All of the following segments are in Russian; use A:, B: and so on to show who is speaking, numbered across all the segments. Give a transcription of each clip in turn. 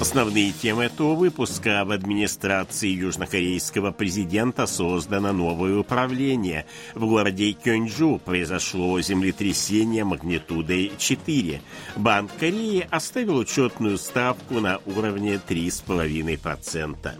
A: Основные темы этого выпуска. В администрации южнокорейского президента создано новое управление. В городе Кёнджу произошло землетрясение магнитудой 4. Банк Кореи оставил учетную ставку на уровне 3,5%.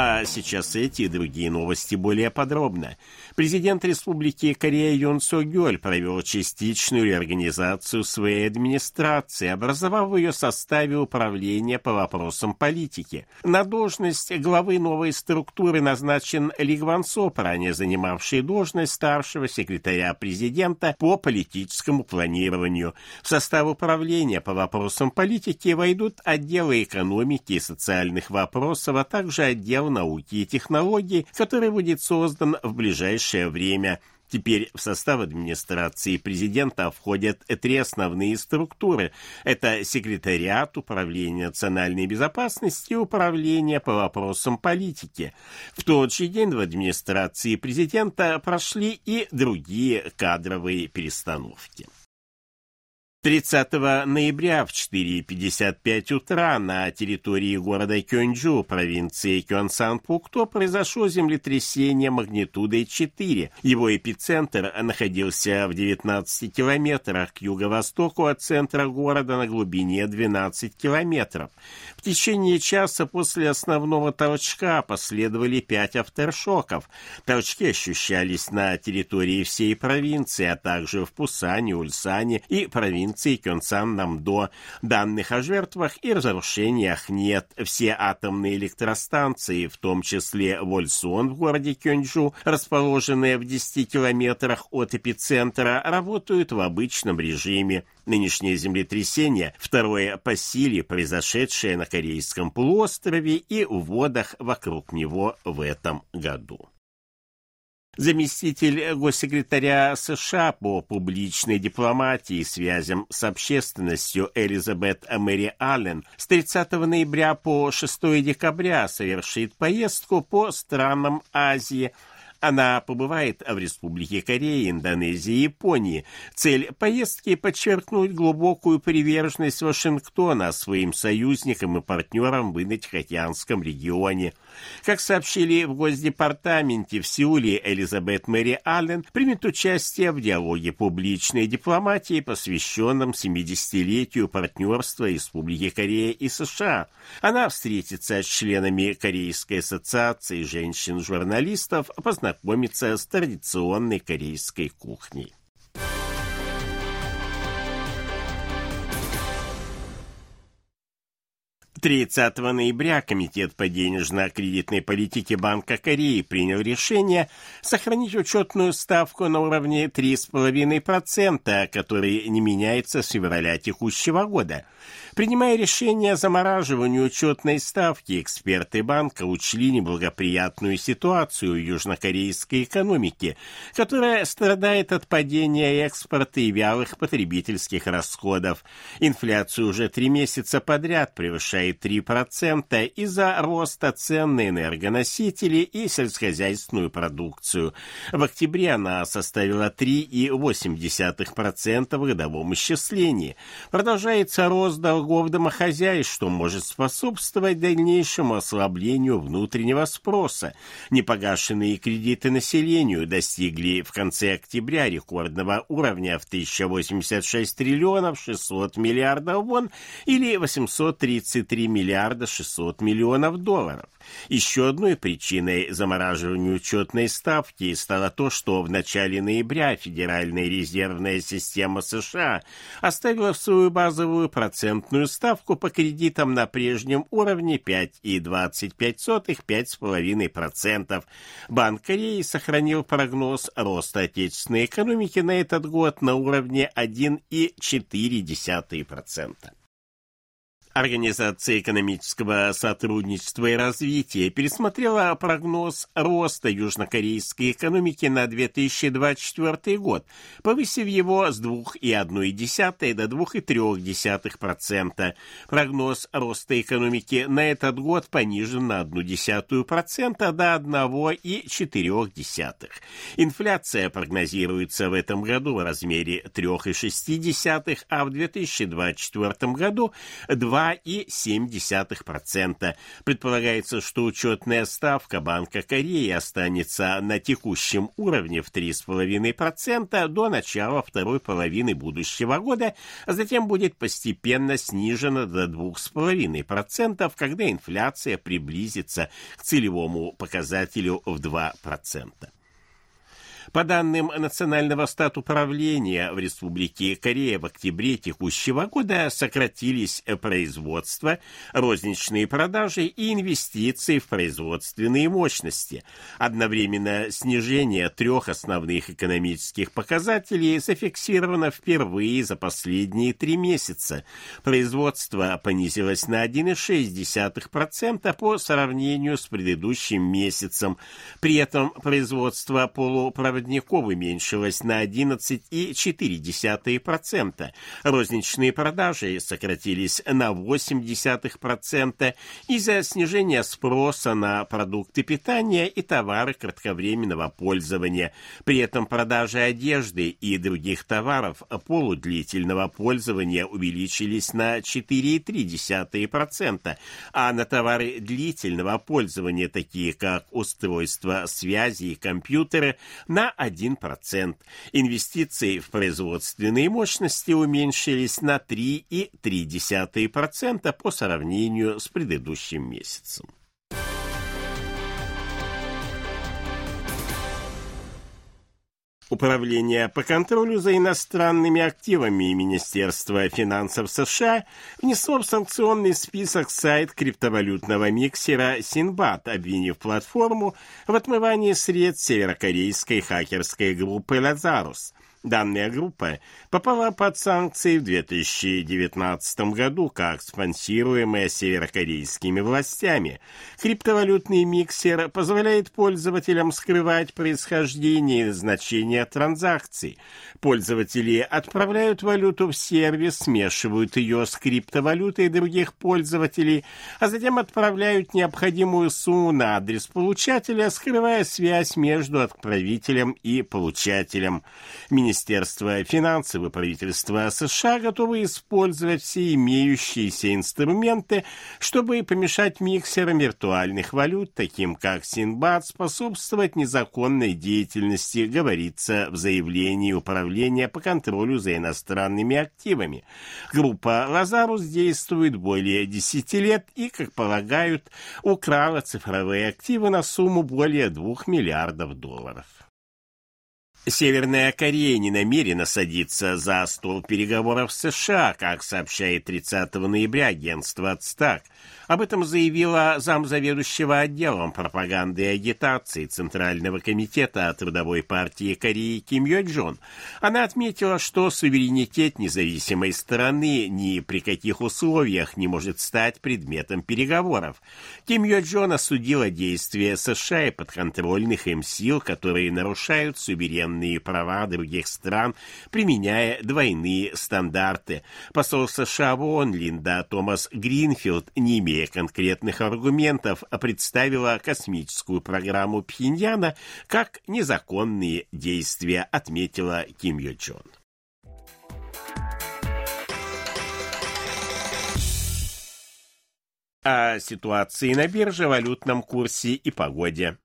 A: А сейчас эти и другие новости более подробно. Президент Республики Корея Юн Со Гёль провел частичную реорганизацию своей администрации, образовав в ее составе управление по вопросам политики. На должность главы новой структуры назначен Ли Гван Соп, ранее занимавший должность старшего секретаря президента по политическому планированию. В состав управления по вопросам политики войдут отделы экономики и социальных вопросов, а также науки и технологий, который будет создан в ближайшее время. Теперь в состав администрации президента входят три основные структуры. Это секретариат, управление национальной безопасности и управление по вопросам политики. В тот же день в администрации президента прошли и другие кадровые перестановки. 30 ноября в 4.55 утра на территории города Кёнджу, провинции Кёнсан-Пукто, произошло землетрясение магнитудой 4. Его эпицентр находился в 19 километрах к юго-востоку от центра города на глубине 12 километров. В течение часа после основного толчка последовали пять авторшоков. Толчки ощущались на территории всей провинции, а также в Пусане, Ульсане и провинции провинции Кёнсан-Намдо. Данных о жертвах и разрушениях нет. Все атомные электростанции, в том числе Вольсон в городе Кёнджу, расположенные в 10 километрах от эпицентра, работают в обычном режиме. Нынешнее землетрясение – второе по силе, произошедшее на Корейском полуострове и в водах вокруг него в этом году. Заместитель госсекретаря США по публичной дипломатии и связям с общественностью Элизабет Мэри Аллен с 30 ноября по 6 декабря совершит поездку по странам Азии – она побывает в Республике Корея, Индонезии и Японии. Цель поездки – подчеркнуть глубокую приверженность Вашингтона своим союзникам и партнерам в Индо-Тихоокеанском регионе. Как сообщили в Госдепартаменте в Сеуле, Элизабет Мэри Аллен примет участие в диалоге публичной дипломатии, посвященном 70-летию партнерства Республики Корея и США. Она встретится с членами Корейской ассоциации женщин-журналистов, познакомится с традиционной корейской кухней. 30 ноября Комитет по денежно-кредитной политике Банка Кореи принял решение сохранить учетную ставку на уровне 3,5%, который не меняется с февраля текущего года. Принимая решение о замораживании учетной ставки, эксперты банка учли неблагоприятную ситуацию южнокорейской экономики, которая страдает от падения экспорта и вялых потребительских расходов. Инфляция уже три месяца подряд превышает составляет 3% из-за роста цен на энергоносители и сельскохозяйственную продукцию. В октябре она составила 3,8% в годовом исчислении. Продолжается рост долгов домохозяйств, что может способствовать дальнейшему ослаблению внутреннего спроса. Непогашенные кредиты населению достигли в конце октября рекордного уровня в 1086 триллионов 600 миллиардов вон или 833 3 миллиарда 600 миллионов долларов. Еще одной причиной замораживания учетной ставки стало то, что в начале ноября Федеральная резервная система США оставила в свою базовую процентную ставку по кредитам на прежнем уровне 5,25-5,5%. Банк Кореи сохранил прогноз роста отечественной экономики на этот год на уровне 1,4%. Организация экономического сотрудничества и развития пересмотрела прогноз роста южнокорейской экономики на 2024 год, повысив его с 2,1 до 2,3%. Прогноз роста экономики на этот год понижен на 0,1% до 1,4%. Инфляция прогнозируется в этом году в размере 3,6%, а в 2024 году 2 2,7%. Предполагается, что учетная ставка Банка Кореи останется на текущем уровне в 3,5% до начала второй половины будущего года, а затем будет постепенно снижена до 2,5%, когда инфляция приблизится к целевому показателю в 2%. По данным Национального статуправления в Республике Корея в октябре текущего года сократились производство, розничные продажи и инвестиции в производственные мощности. Одновременно снижение трех основных экономических показателей зафиксировано впервые за последние три месяца. Производство понизилось на 1,6% по сравнению с предыдущим месяцем. При этом производство полупроводников проводников уменьшилась на 11,4%. Розничные продажи сократились на 0,8% из-за снижения спроса на продукты питания и товары кратковременного пользования. При этом продажи одежды и других товаров полудлительного пользования увеличились на 4,3%, а на товары длительного пользования, такие как устройства связи и компьютеры, на 1%. Инвестиции в производственные мощности уменьшились на 3,3% по сравнению с предыдущим месяцем. Управление по контролю за иностранными активами Министерства финансов США внесло в санкционный список сайт криптовалютного миксера Синбад, обвинив платформу в отмывании средств северокорейской хакерской группы «Лазарус». Данная группа попала под санкции в 2019 году как спонсируемая северокорейскими властями. Криптовалютный миксер позволяет пользователям скрывать происхождение и значение транзакций. Пользователи отправляют валюту в сервис, смешивают ее с криптовалютой других пользователей, а затем отправляют необходимую сумму на адрес получателя, скрывая связь между отправителем и получателем. Министерство финансов и правительство США готовы использовать все имеющиеся инструменты, чтобы помешать миксерам виртуальных валют, таким как Синбад, способствовать незаконной деятельности, говорится в заявлении Управления по контролю за иностранными активами. Группа «Лазарус» действует более 10 лет и, как полагают, украла цифровые активы на сумму более 2 миллиардов долларов. Северная Корея не намерена садиться за стол переговоров с США, как сообщает 30 ноября агентство «Ацтак». Об этом заявила замзаведующего отделом пропаганды и агитации Центрального комитета Трудовой партии Кореи Ким Йо Джон. Она отметила, что суверенитет независимой страны ни при каких условиях не может стать предметом переговоров. Ким Йо Джон осудила действия США и подконтрольных им сил, которые нарушают суверенные права других стран, применяя двойные стандарты. Посол США в ООН Линда Томас Гринфилд не имея конкретных аргументов, представила космическую программу Пхеньяна как незаконные действия, отметила Ким Йо Чон. О ситуации на бирже, валютном курсе и погоде.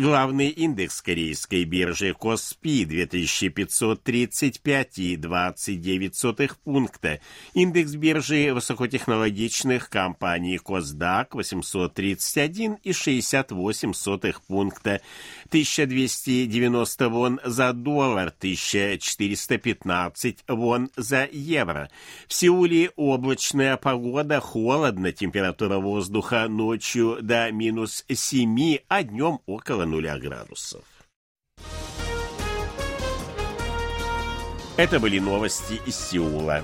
A: Главный индекс корейской биржи Коспи 2535,29 пункта. Индекс биржи высокотехнологичных компаний Косдак 831,68 пункта. 1290 вон за доллар, 1415 вон за евро. В Сеуле облачная погода, холодно, температура воздуха ночью до минус 7, а днем около нуля градусов. Это были новости из Сеула.